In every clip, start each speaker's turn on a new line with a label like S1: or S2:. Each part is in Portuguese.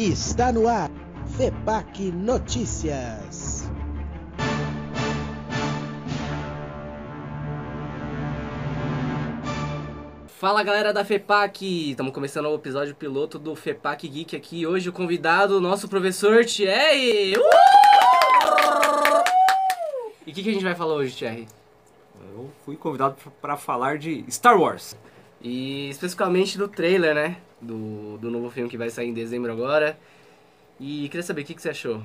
S1: Está no ar, FEPAC Notícias.
S2: Fala galera da FEPAC! Estamos começando o episódio piloto do FEPAC Geek aqui. Hoje o convidado, nosso professor Thierry! Uh! E o que, que a gente vai falar hoje, Thierry?
S3: Eu fui convidado para falar de Star Wars.
S2: E especificamente do trailer, né? Do, do novo filme que vai sair em dezembro agora. E queria saber o que, que você achou?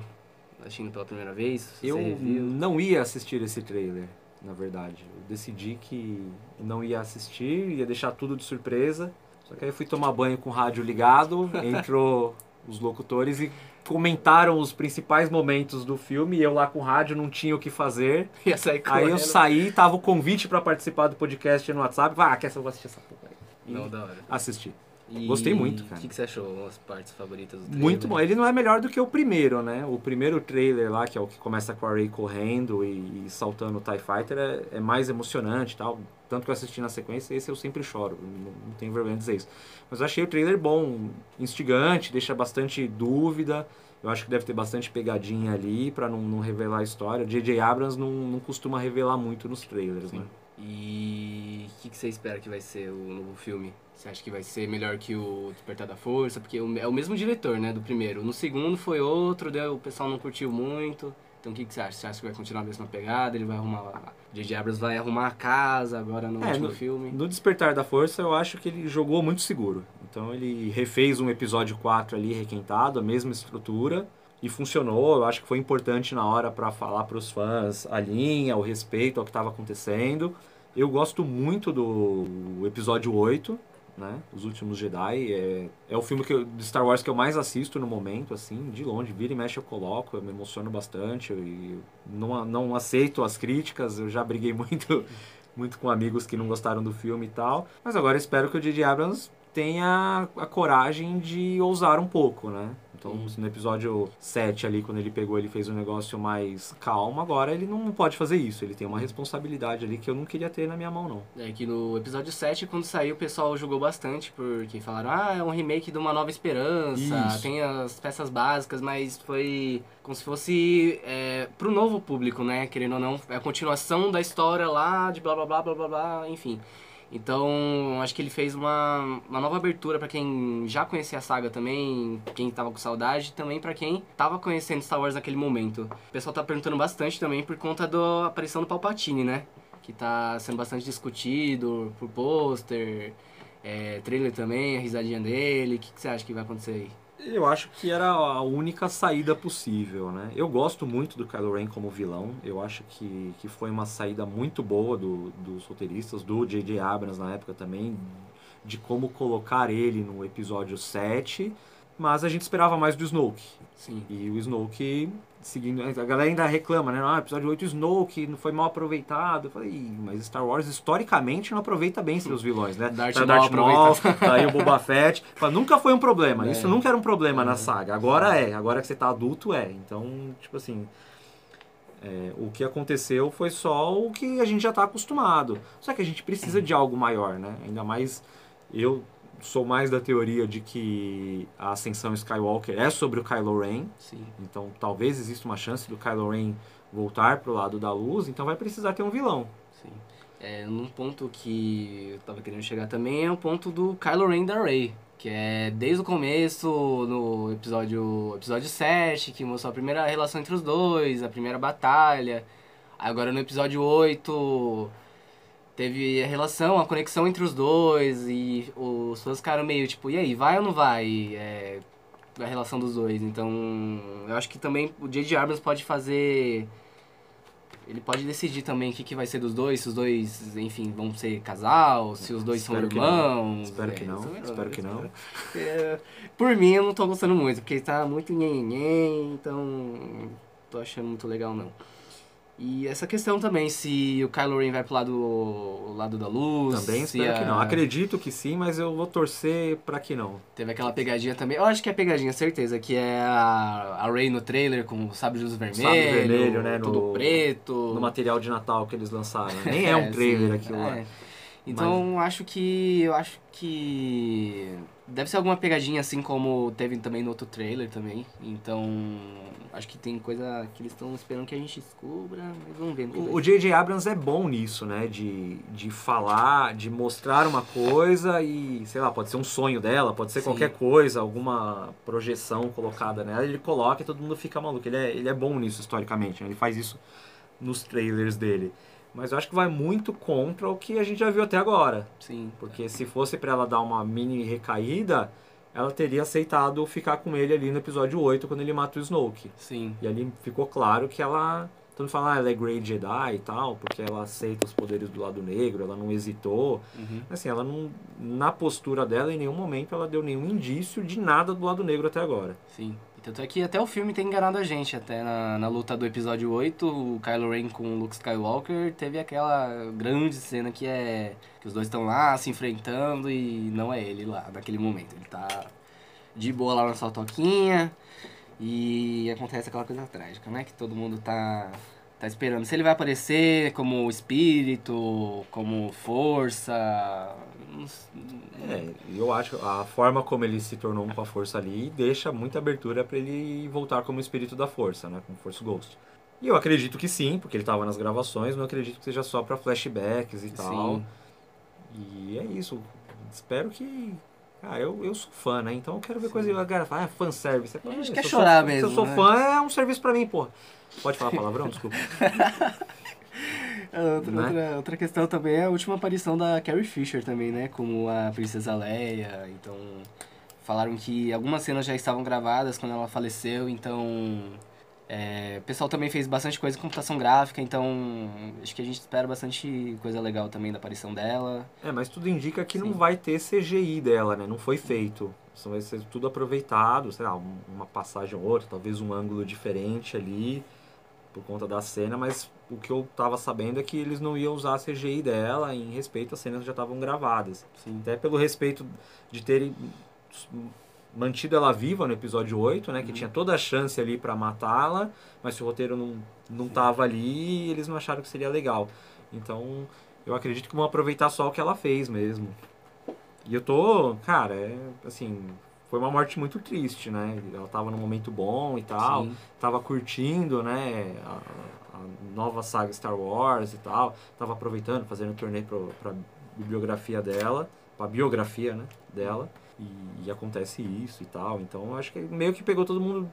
S2: Assistindo pela primeira vez?
S3: Eu não ia assistir esse trailer, na verdade. Eu decidi que não ia assistir, ia deixar tudo de surpresa. Só que aí eu fui tomar banho com o rádio ligado, entrou os locutores e comentaram os principais momentos do filme. E eu lá com o rádio não tinha o que fazer.
S2: Ia sair
S3: Aí eu saí, tava o convite para participar do podcast no WhatsApp. Ah, quer saber? Eu vou assistir essa porra aí. E
S2: Não, da hora.
S3: Assisti.
S2: E
S3: Gostei muito, cara.
S2: O que, que você achou? As partes favoritas do trailer?
S3: Muito bom. Ele não é melhor do que o primeiro, né? O primeiro trailer lá, que é o que começa com a Rey correndo e, e saltando o TIE Fighter, é, é mais emocionante e tal. Tanto que eu assisti na sequência, esse eu sempre choro. Não, não tenho vergonha de dizer isso. Mas eu achei o trailer bom, instigante, deixa bastante dúvida. Eu acho que deve ter bastante pegadinha ali pra não, não revelar a história. J.J. Abrams não, não costuma revelar muito nos trailers,
S2: Sim.
S3: né?
S2: E o que, que você espera que vai ser o novo filme? Você acha que vai ser melhor que o Despertar da Força? Porque é o mesmo diretor, né, do primeiro. No segundo foi outro, o pessoal não curtiu muito. Então o que, que você acha? Você acha que vai continuar a mesma pegada? Ele vai arrumar... J.J. Abrams vai arrumar a casa agora no
S3: É,
S2: último
S3: no-
S2: filme?
S3: No Despertar da Força, eu acho que ele jogou muito seguro. Então ele refez um episódio 4 ali requentado, a mesma estrutura, e funcionou. Eu acho que foi importante na hora para falar para os fãs a linha, o respeito ao que estava acontecendo. Eu gosto muito do episódio 8, né? Os Últimos Jedi. É, é o filme que eu- de Star Wars que eu mais assisto no momento, assim, de longe. Vira e mexe eu coloco, eu me emociono bastante. E não, não aceito as críticas, eu já briguei muito muito com amigos que não gostaram do filme e tal. Mas agora espero que o J.J. Abrams tenha a coragem de ousar um pouco, né? Então, no episódio 7 ali, quando ele pegou, ele fez um negócio mais calmo. Agora ele não pode fazer isso. Ele tem uma responsabilidade ali que eu não queria ter na minha mão, não.
S2: É que no episódio 7, quando saiu, o pessoal jogou bastante, porque falaram, ah, é um remake de Uma Nova Esperança,
S3: Isso.
S2: tem as peças básicas, mas foi como se fosse é, pro novo público, né? Querendo ou não, é a continuação da história lá, de blá blá blá blá blá blá, enfim. Então, acho que ele fez uma, uma nova abertura pra quem já conhecia a saga também, quem tava com saudade, e também pra quem tava conhecendo Star Wars naquele momento. O pessoal tá perguntando bastante também por conta da aparição do Palpatine, né? Que tá sendo bastante discutido por pôster, é, trailer também, a risadinha dele. O que, que você acha que vai acontecer aí?
S3: Eu acho que era a única saída possível, né? Eu gosto muito do Kylo Ren como vilão. Eu acho que, que foi uma saída muito boa do, dos roteiristas, do J.J. Abrams na época também, de como colocar ele no episódio 7. Mas a gente esperava mais do Snoke.
S2: Sim.
S3: E o Snoke, seguindo. A galera ainda reclama, né? Ah, episódio 8, o Snoke não foi mal aproveitado. Eu falei, "Ih, mas Star Wars historicamente não aproveita bem seus vilões, né?
S2: Darth
S3: Tá
S2: Maul
S3: Maul, tá aí o Boba Fett. Fala, nunca foi um problema.
S2: É.
S3: Isso nunca era um problema
S2: É.
S3: na saga. Agora é. Agora que você tá adulto, é. Então, tipo assim. é, o que aconteceu foi só o que a gente já tá acostumado. Só que a gente precisa de algo maior, né? Ainda mais eu sou mais da teoria de que a ascensão Skywalker é sobre o Kylo Ren.
S2: Sim.
S3: Então talvez exista uma chance do Kylo Ren voltar pro lado da luz. Então vai precisar ter um vilão.
S2: Sim. É, num ponto que eu tava querendo chegar também é o ponto do Kylo Ren da Rey. Que é desde o começo, no episódio, episódio 7, que mostrou a primeira relação entre os dois, a primeira batalha. Agora no episódio 8 teve a relação, a conexão entre os dois e os fãs ficaram meio tipo, e aí, vai ou não vai? É, a relação dos dois. Então, eu acho que também o J.J. Abrams pode fazer ele pode decidir também o que, que vai ser dos dois, se os dois, enfim, vão ser casal, se os dois são
S3: Espero não.
S2: irmãos.
S3: Espero
S2: é,
S3: que não,
S2: isso eu-
S3: espero que não.
S2: É, por mim, eu não tô gostando muito, porque tá muito nhenhenhen, então tô achando muito legal não. E essa questão também, se o Kylo Ren vai pro lado, lado da luz.
S3: Também espero
S2: a-
S3: que não. Acredito que sim, mas eu vou torcer pra que não.
S2: Teve aquela pegadinha também. Eu acho que é pegadinha, certeza. Que é a, a Rey no trailer com o sabre de luz vermelho.
S3: vermelho, né,
S2: Tudo
S3: no-
S2: preto.
S3: No material de Natal que eles lançaram. Nem é um trailer
S2: sim,
S3: aquilo lá.
S2: é. Então acho que. Eu acho que. Deve ser alguma pegadinha assim como teve também no outro trailer também. Então. Acho que tem coisa que eles estão esperando que a gente descubra, mas vamos ver.
S3: O J.J. Abrams é bom nisso, né? De, de falar, de mostrar uma coisa e, sei lá, pode ser um sonho dela, pode ser
S2: Sim.
S3: qualquer coisa, alguma projeção colocada nela, ele coloca e todo mundo fica maluco. Ele é, ele é bom nisso, historicamente, né? Ele faz isso nos trailers dele. Mas eu acho que vai muito contra o que a gente já viu até agora.
S2: Sim.
S3: Porque se fosse pra ela dar uma mini recaída, ela teria aceitado ficar com ele ali no episódio 8, quando ele mata o Snoke.
S2: Sim.
S3: E ali ficou claro que ela. Todo mundo fala, ah, ela é Grey Jedi e tal, porque ela aceita os poderes do lado negro, ela não hesitou.
S2: Uhum.
S3: Assim, ela não. Na postura dela, em nenhum momento, ela deu nenhum indício de nada do lado negro até agora.
S2: Sim. Tanto é que até o filme tem enganado a gente. Até na, na luta do episódio 8, o Kylo Ren com o Luke Skywalker teve aquela grande cena que é. que os dois estão lá se enfrentando e não é ele lá naquele momento. Ele tá de boa lá na sua toquinha e acontece aquela coisa trágica, né? Que todo mundo tá. Tá esperando. Se ele vai aparecer como espírito, como força.
S3: É, eu acho a forma como ele se tornou um com a força ali deixa muita abertura pra ele voltar como espírito da força, né? Como Force Ghost. E eu acredito que sim, porque ele tava nas gravações, não acredito que seja só pra flashbacks e tal.
S2: Sim.
S3: E é isso. Espero que. Ah, eu, eu sou fã, né? Então eu quero ver coisa. A galera fala, ah, fanservice.
S2: A gente quer
S3: sou
S2: chorar
S3: fã-
S2: mesmo,
S3: Se eu sou
S2: né?
S3: fã, é um serviço pra mim, porra. Pode falar palavrão? Desculpa.
S2: É, Outra,
S3: Né?
S2: outra, outra questão também é a última aparição da Carrie Fisher também, né? Como a Princesa Leia. Então, falaram que algumas cenas já estavam gravadas quando ela faleceu, então... é, o pessoal também fez bastante coisa em computação gráfica, então acho que a gente espera bastante coisa legal também da aparição dela.
S3: É, mas tudo indica que não
S2: Sim.
S3: vai ter CGI dela, né? Não foi feito. Isso vai ser tudo aproveitado, sei lá, um- uma passagem ou outra, talvez um ângulo diferente ali, por conta da cena, mas o que eu tava sabendo é que eles não iam usar a CGI dela em respeito às cenas que já estavam gravadas.
S2: Sim.
S3: Até pelo respeito de terem mantido ela viva no episódio 8, né? Que
S2: Uhum.
S3: tinha toda a chance ali pra matá-la, mas se o roteiro não, não tava ali, eles não acharam que seria legal. Então, eu acredito que vão aproveitar só o que ela fez mesmo. E eu tô, cara, é, assim, foi uma morte muito triste, né? Ela tava num momento bom e tal,
S2: Sim.
S3: tava curtindo, né, a, a nova saga Star Wars e tal, tava aproveitando, fazendo turnê pro, pra bibliografia dela, pra biografia, né, dela, e, e acontece isso e tal, então acho que meio que pegou todo mundo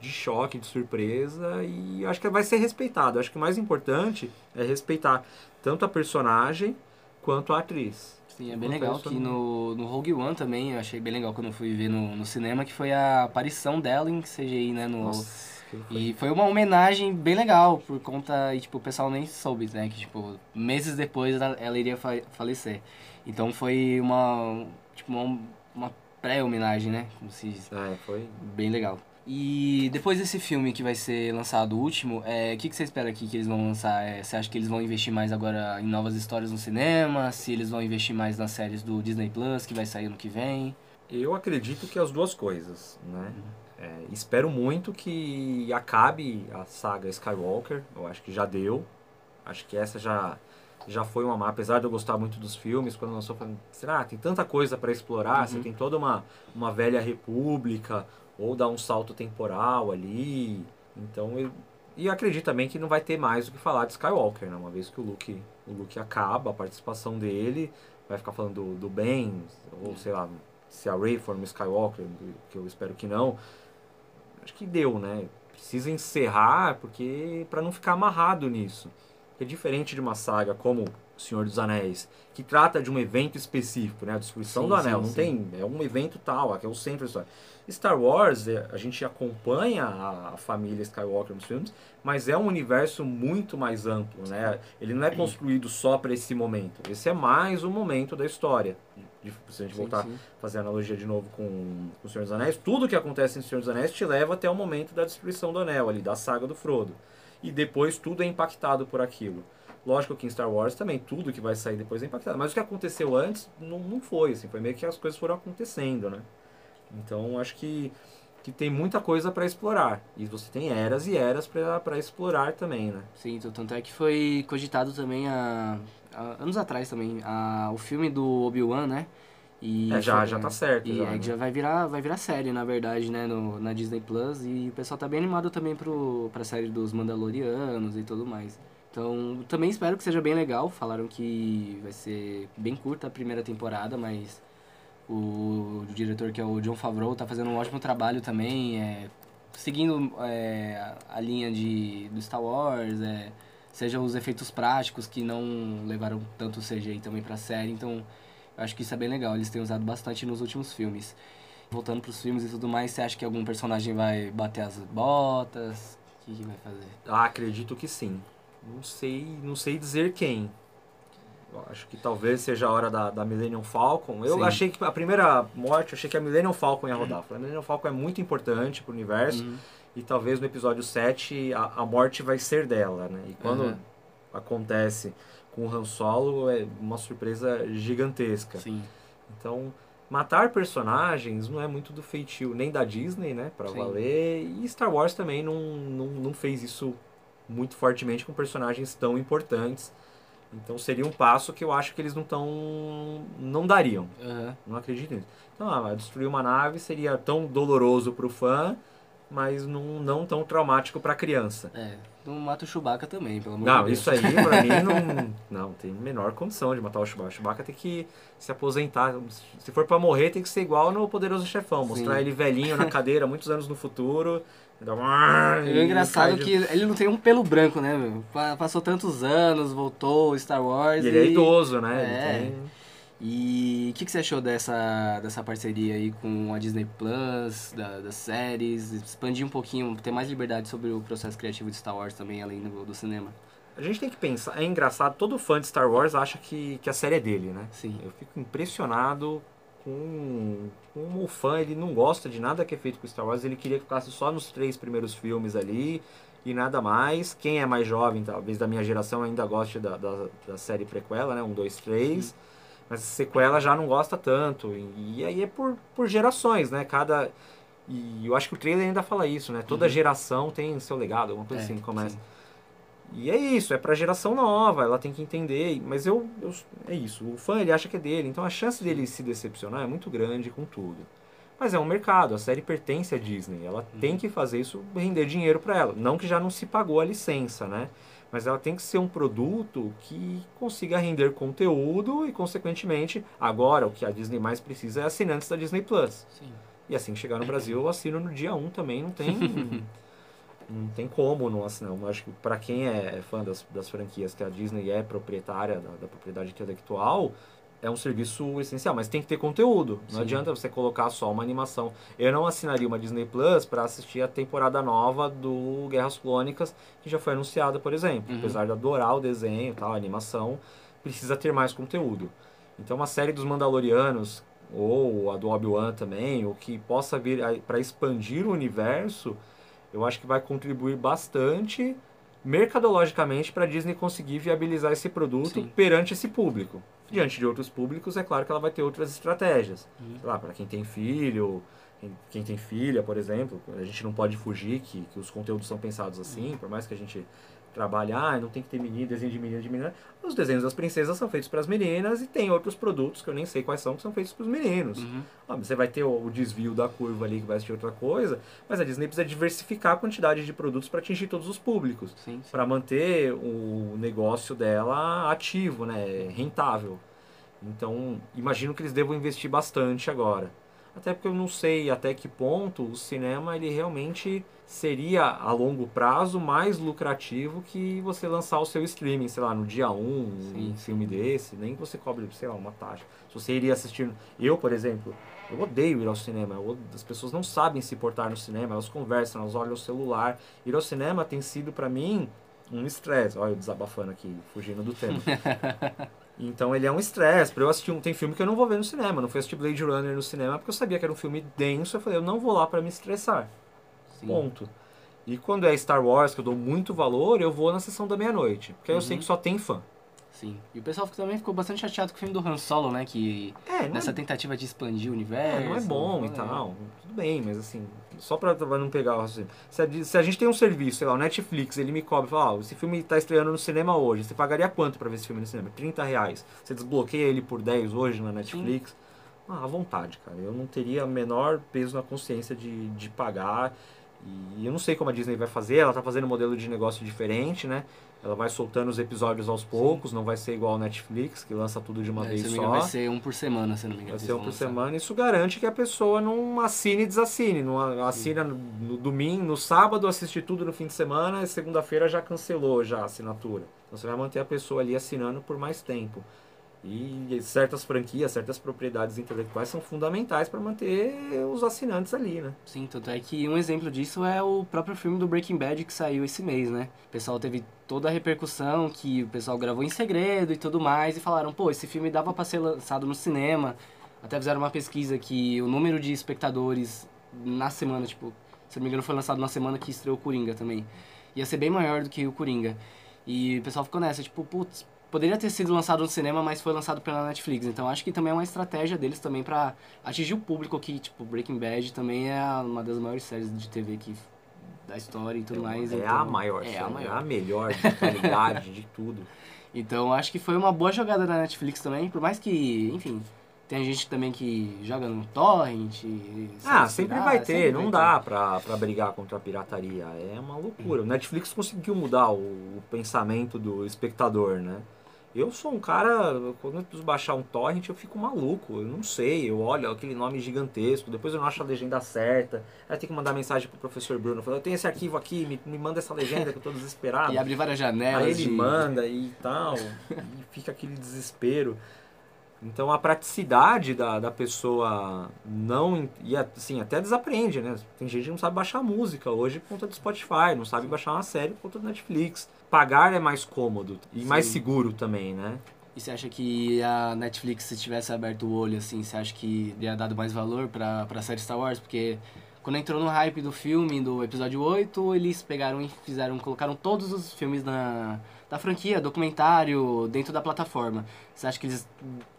S3: de choque, de surpresa, e acho que vai ser respeitado, acho que o mais importante é respeitar tanto a personagem quanto a atriz.
S2: Sim, é bem legal que no, no Rogue One também, eu achei bem legal quando eu fui ver no, no cinema, que foi a aparição dela em CGI, né? No,
S3: Nossa, foi-
S2: E foi uma homenagem bem legal, por conta, e tipo, o pessoal nem soube, né, que tipo, meses depois ela, ela iria fa- falecer. Então foi uma, tipo, uma, uma pré-homenagem, né, como se diz.
S3: É, foi
S2: Bem legal. E depois desse filme que vai ser lançado, o último, é, o que, que você espera aqui que eles vão lançar? É, você acha que eles vão investir mais agora em novas histórias no cinema? Se eles vão investir mais nas séries do Disney Plus, que vai sair ano que vem?
S3: Eu acredito que as duas coisas, né?
S2: Uhum.
S3: É, espero muito que acabe a saga Skywalker. Eu acho que já deu. Acho que essa já já foi uma má. Apesar de eu gostar muito dos filmes, quando lançou, falei, será? Tem tanta coisa para explorar. Você
S2: Uhum.
S3: tem toda uma, uma velha república, ou dar um salto temporal ali. Então eu. E acredito também que não vai ter mais o que falar de Skywalker, né? Uma vez que o Luke, o Luke acaba, a participação dele, vai ficar falando do, do Ben, ou sei lá, se a Rey for no Skywalker, que eu espero que não. Acho que deu, né? Precisa encerrar, porque para não ficar amarrado nisso. Porque diferente de uma saga como Senhor dos Anéis, que trata de um evento específico, né? A destruição
S2: Sim,
S3: do anel,
S2: sim,
S3: não
S2: sim.
S3: tem, é um evento tal, que é o centro da história. Star Wars, é, a gente acompanha a, a família Skywalker nos filmes, mas é um universo muito mais amplo, né? Ele não é construído só para esse momento. Esse é mais um momento da história. De, se a gente
S2: Sim,
S3: voltar
S2: sim.
S3: fazer analogia de novo com, com o Senhor dos Anéis, tudo que acontece em Senhor dos Anéis te leva até o momento da destruição do anel ali, da saga do Frodo. E depois tudo é impactado por aquilo. Lógico que em Star Wars também tudo que vai sair depois é impactado, mas o que aconteceu antes não, não foi, assim, foi meio que as coisas foram acontecendo, né? Então acho que que tem muita coisa para explorar. E você tem eras e eras para explorar também, né?
S2: Sim, então, tanto é que foi cogitado também há, há anos atrás também, a, o filme do Obi-Wan, né?
S3: E é, já, já tá certo.
S2: E
S3: já,
S2: é,
S3: né?
S2: já vai virar, vai virar série, na verdade, né, no, na Disney Plus. E o pessoal tá bem animado também pro, pra série dos Mandalorianos e tudo mais. Então, também espero que seja bem legal. Falaram que vai ser bem curta a primeira temporada, mas o, o diretor, que é o John Favreau, tá fazendo um ótimo trabalho também, é, seguindo é, a linha de, do Star Wars, é, seja os efeitos práticos que não levaram tanto CGI também pra série. Então, eu acho que isso é bem legal. Eles têm usado bastante nos últimos filmes. Voltando pros filmes e tudo mais, você acha que algum personagem vai bater as botas? O que, que vai fazer?
S3: Ah, acredito que sim. Não sei, não sei dizer quem. Eu acho que talvez seja a hora da, da Millennium Falcon. Eu Sim. achei que a primeira morte, achei que a Millennium Falcon ia rodar. A Millennium Falcon é muito importante pro universo. Uhum. E talvez no episódio 7 a, a morte vai ser dela, né? E quando uhum. acontece com o Han Solo é uma surpresa gigantesca.
S2: Sim.
S3: Então, matar personagens não é muito do feitio nem da Disney, né? Pra Sim. valer. E Star Wars também não, não, não fez isso muito fortemente com personagens tão importantes. Então seria um passo que eu acho que eles não tão não dariam.
S2: Uhum.
S3: Não acredito nisso. Então, ah, destruir uma nave seria tão doloroso para o fã, mas não, não tão traumático para a criança.
S2: É, não mata o Chewbacca também, pelo amor
S3: não,
S2: de Deus.
S3: isso aí para mim não, não tem menor condição de matar o Chewbacca. O Chewbacca tem que se aposentar. Se for para morrer, tem que ser igual no Poderoso Chefão, Sim. mostrar ele velhinho na cadeira muitos anos no futuro Dá
S2: uma... É engraçado que ele não tem um pelo branco, né, meu? Passou tantos anos, voltou, Star Wars.
S3: E ele é idoso, né?
S2: É. Tem... E o que, que você achou dessa, dessa parceria aí com a Disney Plus, da, das séries? Expandir um pouquinho, ter mais liberdade sobre o processo criativo de Star Wars também, além do, do cinema.
S3: A gente tem que pensar, é engraçado, todo fã de Star Wars acha que, que a série é dele, né?
S2: Sim.
S3: Eu fico impressionado com, com o fã, ele não gosta de nada que é feito com Star Wars, ele queria que ficasse só nos três primeiros filmes ali e nada mais. Quem é mais jovem, talvez da minha geração, ainda goste da, da, da série prequela, né? Um, dois, três. Mas sequela já não gosta tanto. E, e, aí é por, por gerações, né? Cada. E eu acho que o trailer ainda fala isso, né? Toda uhum. geração tem seu legado, alguma coisa é, assim, começa. Sim. E é isso, é pra geração nova, ela tem que entender. Mas eu, eu, é isso, o fã ele acha que é dele, então a chance dele se decepcionar é muito grande com tudo. Mas é um mercado, a série pertence à Disney, ela uhum. tem que fazer isso render dinheiro para ela. Não que já não se pagou a licença, né? Mas ela tem que ser um produto que consiga render conteúdo e, consequentemente, agora o que a Disney mais precisa é assinantes da Disney Plus.
S2: Sim.
S3: E assim que chegar no Brasil, eu assino no dia 1 também, não tem. não tem como não assinar. Eu acho que para quem é fã das, das franquias que a Disney é proprietária da, da, propriedade intelectual, é um serviço essencial, mas tem que ter conteúdo. Não Sim. adianta você colocar só uma animação. Eu não assinaria uma Disney Plus para assistir a temporada nova do Guerras Clônicas, que já foi anunciada, por exemplo. Uhum. Apesar de adorar o desenho, tal, a animação, precisa ter mais conteúdo. Então, uma série dos Mandalorianos ou a do Obi-Wan também, o que possa vir para expandir o universo, eu acho que vai contribuir bastante mercadologicamente para a Disney conseguir viabilizar esse produto Sim. perante esse público. Diante de outros públicos, é claro que ela vai ter outras estratégias. Uhum. Sei lá, para quem tem filho, quem tem filha, por exemplo, a gente não pode fugir que, que os conteúdos são pensados assim, uhum. por mais que a gente trabalhar, ah, não tem que ter menino, desenho de menino de menina. Os desenhos das princesas são feitos para as meninas e tem outros produtos que eu nem sei quais são que são feitos para os meninos.
S2: Uhum.
S3: Ah, você vai ter o, o, desvio da curva ali que vai assistir outra coisa, mas a Disney precisa diversificar a quantidade de produtos para atingir todos os públicos, para manter o negócio dela ativo, né, rentável. Então, imagino que eles devam investir bastante agora. Até porque eu não sei até que ponto o cinema ele realmente seria a longo prazo mais lucrativo que você lançar o seu streaming, sei lá, no dia 1, um, um filme desse, nem que você cobre, sei lá, uma taxa. Se você iria assistir, eu, por exemplo, eu odeio ir ao cinema. as pessoas não sabem se portar no cinema, elas conversam, elas olham o celular. Ir ao cinema tem sido para mim um estresse. Olha eu desabafando aqui, fugindo do tema. Então ele é um estresse. Pra eu assistir um. Tem filme que eu não vou ver no cinema. não fui assistir Blade Runner no cinema porque eu sabia que era um filme denso. Eu falei, eu não vou lá para me estressar. Sim. Ponto. E quando é Star Wars, que eu dou muito valor, eu vou na sessão da meia-noite. Porque uhum. eu sei uhum. que só tem fã.
S2: Sim. E o pessoal também ficou bastante chateado com o filme do Han Solo, né? Que
S3: É, não
S2: nessa
S3: é,
S2: tentativa de expandir o universo.
S3: é, não é bom e
S2: né?
S3: tal. Tudo bem, mas assim, só pra, pra não pegar o raciocínio. Se a, se a gente tem um serviço, sei lá, o Netflix, ele me cobra e fala, ó, esse filme tá estreando no cinema hoje, você pagaria quanto pra ver esse filme no cinema? 30 reais. Você desbloqueia ele por 10 hoje na Netflix? Ah, à vontade, cara. Eu não teria menor peso na consciência de, de pagar. E eu não sei como a Disney vai fazer, ela tá fazendo um modelo de negócio diferente, né? Ela vai soltando os episódios aos poucos, não vai ser igual ao Netflix, que lança tudo de uma
S2: É,
S3: vez
S2: se
S3: só.
S2: vai ser um por semana, se não me engano.
S3: Vai ser um por
S2: lançar.
S3: semana. Isso garante que a pessoa não assine e desassine. Não assina no, no domingo, no sábado, assiste tudo no fim de semana e segunda-feira já cancelou já a assinatura. Então você vai manter a pessoa ali assinando por mais tempo. E certas franquias, certas propriedades intelectuais são fundamentais para manter os assinantes ali, né?
S2: Sim, tanto é que um exemplo disso é o próprio filme do Breaking Bad que saiu esse mês, né? O pessoal teve toda a repercussão que o pessoal gravou em segredo e tudo mais e falaram, pô, esse filme dava pra ser lançado no cinema. Até fizeram uma pesquisa que o número de espectadores na semana, tipo, se não me engano foi lançado na semana que estreou o Coringa também. Ia ser bem maior do que o Coringa. E o pessoal ficou nessa, tipo, putz, poderia ter sido lançado no cinema, mas foi lançado pela Netflix. Então acho que também é uma estratégia deles também pra atingir o público que, tipo, Breaking Bad também é uma das maiores séries de TV que da história e tudo mais.
S3: é
S2: então-
S3: a maior,
S2: É
S3: série,
S2: a maior.
S3: a melhor de qualidade, de tudo.
S2: Então acho que foi uma boa jogada da Netflix também, por mais que, enfim, tem gente também que joga no torrent.
S3: Ah,
S2: se
S3: sempre vai ter,
S2: sempre
S3: não
S2: vai
S3: dá pra, pra brigar contra a pirataria. É uma loucura. O Netflix conseguiu mudar o, o pensamento do espectador, né? Eu sou um cara, quando eu preciso baixar um torrent, eu fico maluco. Eu não sei, eu olho aquele nome gigantesco, depois eu não acho a legenda certa. Aí tenho que mandar mensagem pro professor Bruno, falando, eu tenho esse arquivo aqui, me, me manda essa legenda que eu tô desesperado.
S2: E abre várias janelas.
S3: Aí ele
S2: de-
S3: manda e tal, e fica aquele desespero. Então a praticidade da, da pessoa não. E assim, até desaprende, né? Tem gente que não sabe baixar música hoje por conta do Spotify, não sabe baixar uma série por conta do Netflix. Pagar é mais cômodo e mais
S2: Sim.
S3: seguro também, né?
S2: E você acha que a Netflix, se tivesse aberto o olho, assim, você acha que teria dado mais valor pra, pra série Star Wars? Porque quando entrou no hype do filme, do episódio 8, eles pegaram e fizeram, colocaram todos os filmes na, da franquia, documentário, dentro da plataforma. Você acha que eles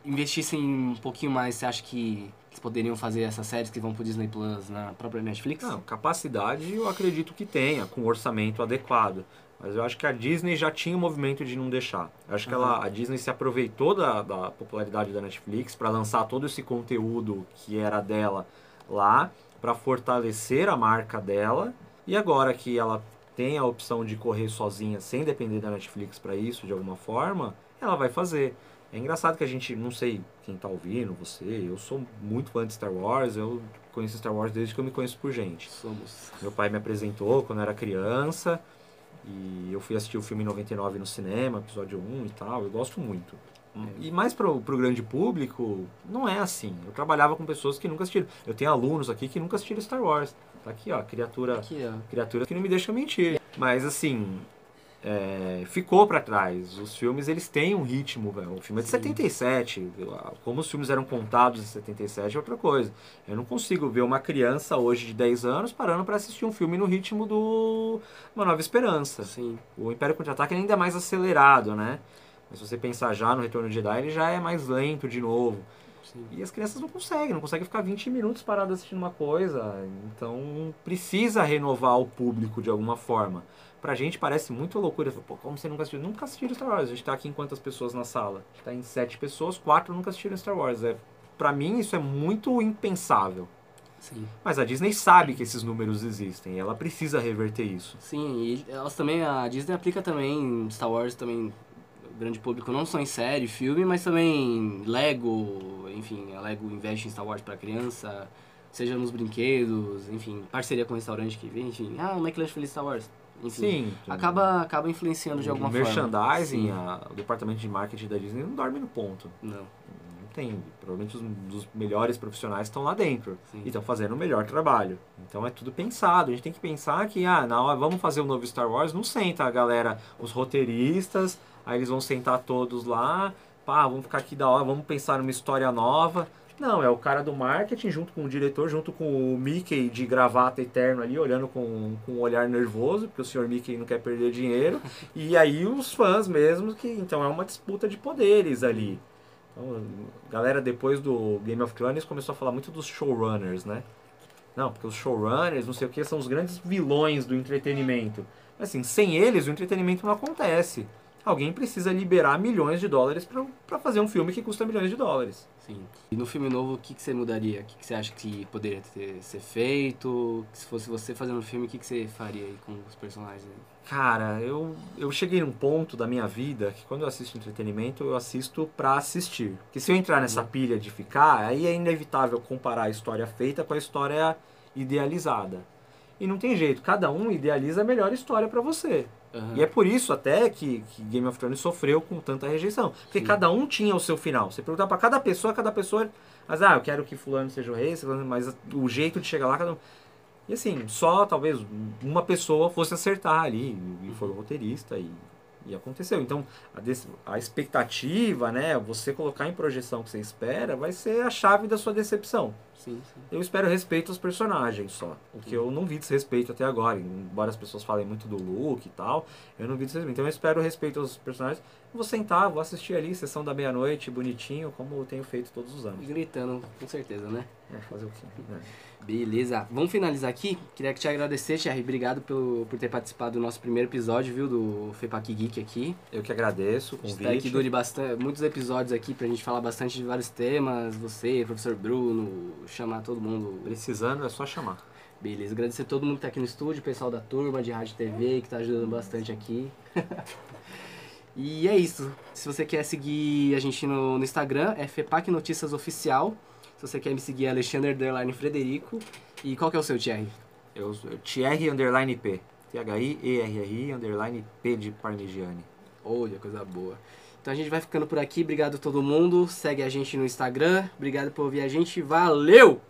S2: investissem um pouquinho mais, você acha que eles poderiam fazer essas séries que vão pro Disney Plus na própria Netflix?
S3: Não, capacidade eu acredito que tenha, com orçamento adequado. Mas eu acho que a Disney já tinha o movimento de não deixar. Eu acho que ela, a Disney se aproveitou da, da popularidade da Netflix para lançar todo esse conteúdo que era dela lá, para fortalecer a marca dela. E agora que ela tem a opção de correr sozinha, sem depender da Netflix para isso de alguma forma, ela vai fazer. É engraçado que a gente, não sei quem tá ouvindo, você, eu sou muito fã de Star Wars, eu conheço Star Wars desde que eu me conheço por gente.
S2: Somos.
S3: Meu pai me apresentou quando eu era criança e eu fui assistir o filme em 99 no cinema, episódio 1 e tal, eu gosto muito. E mais pro, pro grande público, não é assim. Eu trabalhava com pessoas que nunca assistiram. Eu tenho alunos aqui que nunca assistiram Star Wars. Tá aqui, ó, criatura
S2: Aqui, ó.
S3: criaturas que não me deixam mentir. Mas assim, é, ficou pra trás. Os filmes eles têm um ritmo, velho. O filme é de
S2: Sim.
S3: 77. Como os filmes eram contados em 77 é outra coisa. Eu não consigo ver uma criança hoje de 10 anos parando pra assistir um filme no ritmo do Uma Nova Esperança.
S2: Sim.
S3: O Império Contra-Ataque ainda é mais acelerado, né? Mas se você pensar já no Retorno de Jedi, ele já é mais lento de novo.
S2: Sim.
S3: E as crianças não conseguem, não conseguem ficar 20 minutos paradas assistindo uma coisa. Então precisa renovar o público de alguma forma. Pra gente parece muito loucura. Pô, como você nunca assistiu? Nunca assistiram Star Wars. A gente tá aqui em quantas pessoas na sala? A gente tá em sete pessoas, quatro nunca assistiram Star Wars. É, pra mim isso é muito impensável.
S2: Sim.
S3: Mas a Disney sabe que esses números existem e ela precisa reverter isso.
S2: Sim, e elas também, a Disney aplica também Star Wars também, grande público, não só em série, filme, mas também Lego, enfim, a Lego investe em Star Wars pra criança, seja nos brinquedos, enfim, parceria com o restaurante que vem, enfim, ah, o McLanche Feliz Star Wars, enfim.
S3: Sim.
S2: Acaba, acaba influenciando de alguma
S3: merchandising,
S2: forma.
S3: a- o departamento de marketing da Disney não dorme no ponto.
S2: Não,
S3: Não tem. Provavelmente os, os melhores profissionais estão lá dentro
S2: sim.
S3: e estão fazendo o melhor trabalho. Então é tudo pensado. A gente tem que pensar que, ah, na hora vamos fazer o novo Star Wars, não senta a galera, os roteiristas, aí eles vão sentar todos lá, pá, vamos ficar aqui da hora, vamos pensar numa história nova. Não, é o cara do marketing junto com o diretor, junto com o Mickey de gravata eterno ali, olhando com, com um olhar nervoso, porque o senhor Mickey não quer perder dinheiro. e aí os fãs mesmo, que então é uma disputa de poderes ali. Então, galera, depois do Game of Thrones, começou a falar muito dos showrunners, né? Não, porque os showrunners, não sei o que, são os grandes vilões do entretenimento. Assim, sem eles o entretenimento não acontece. Alguém precisa liberar milhões de dólares para fazer um filme que custa milhões de dólares.
S2: Sim. E no filme novo, o que, que você mudaria? O que, que você acha que poderia ter, ser feito? Se fosse você fazendo um filme, o que, que você faria aí com os personagens? Aí?
S3: Cara, eu, eu cheguei num ponto da minha vida que quando eu assisto entretenimento, eu assisto pra assistir. Porque se eu entrar nessa uhum. pilha de ficar, aí é inevitável comparar a história feita com a história idealizada. E não tem jeito, cada um idealiza a melhor história para você. Uhum. E é por isso até que, que, Game of Thrones sofreu com tanta rejeição. Porque Sim. cada um tinha o seu final. Você perguntava para cada pessoa, cada pessoa. Mas, ah, eu quero que fulano seja o rei, mas o jeito de chegar lá, cada um. E assim, só talvez uma pessoa fosse acertar ali. E foi o roteirista. E e aconteceu. Então, a, a, expectativa, né, você colocar em projeção o que você espera, vai ser a chave da sua decepção.
S2: Sim, sim.
S3: Eu espero respeito aos personagens só. Porque eu não vi desrespeito até agora. Embora as pessoas falem muito do look e tal, eu não vi desrespeito. Então eu espero respeito aos personagens. Vou sentar, vou assistir ali, sessão da meia-noite, bonitinho, como eu tenho feito todos os anos.
S2: Gritando, com certeza, né?
S3: É, fazer o quê? É.
S2: Beleza. Vamos finalizar aqui. Queria te agradecer, Thierry. Obrigado pelo, por ter participado do nosso primeiro episódio, viu? Do FEPAC Geek aqui.
S3: Eu que agradeço o convite. Espero
S2: que dure bastante, muitos episódios aqui pra gente falar bastante de vários temas. Você, professor Bruno, chamar todo mundo.
S3: Precisando é só chamar.
S2: Beleza. Agradecer a todo mundo que tá aqui no estúdio, pessoal da turma de rádio e TV, que tá ajudando bastante aqui. e é isso. Se você quer seguir a gente no, no Instagram, é FEPAC Notícias Oficial. Se você quer me seguir, é Alexandre Underline Frederico. E qual que é o seu Thierry?
S3: Eu, Thierry Underline P. T-H-I-E-R-R-I Underline P de Parmigiani.
S2: Olha, coisa boa. Então a gente vai ficando por aqui. Obrigado a todo mundo. Segue a gente no Instagram. Obrigado por ouvir a gente. Valeu!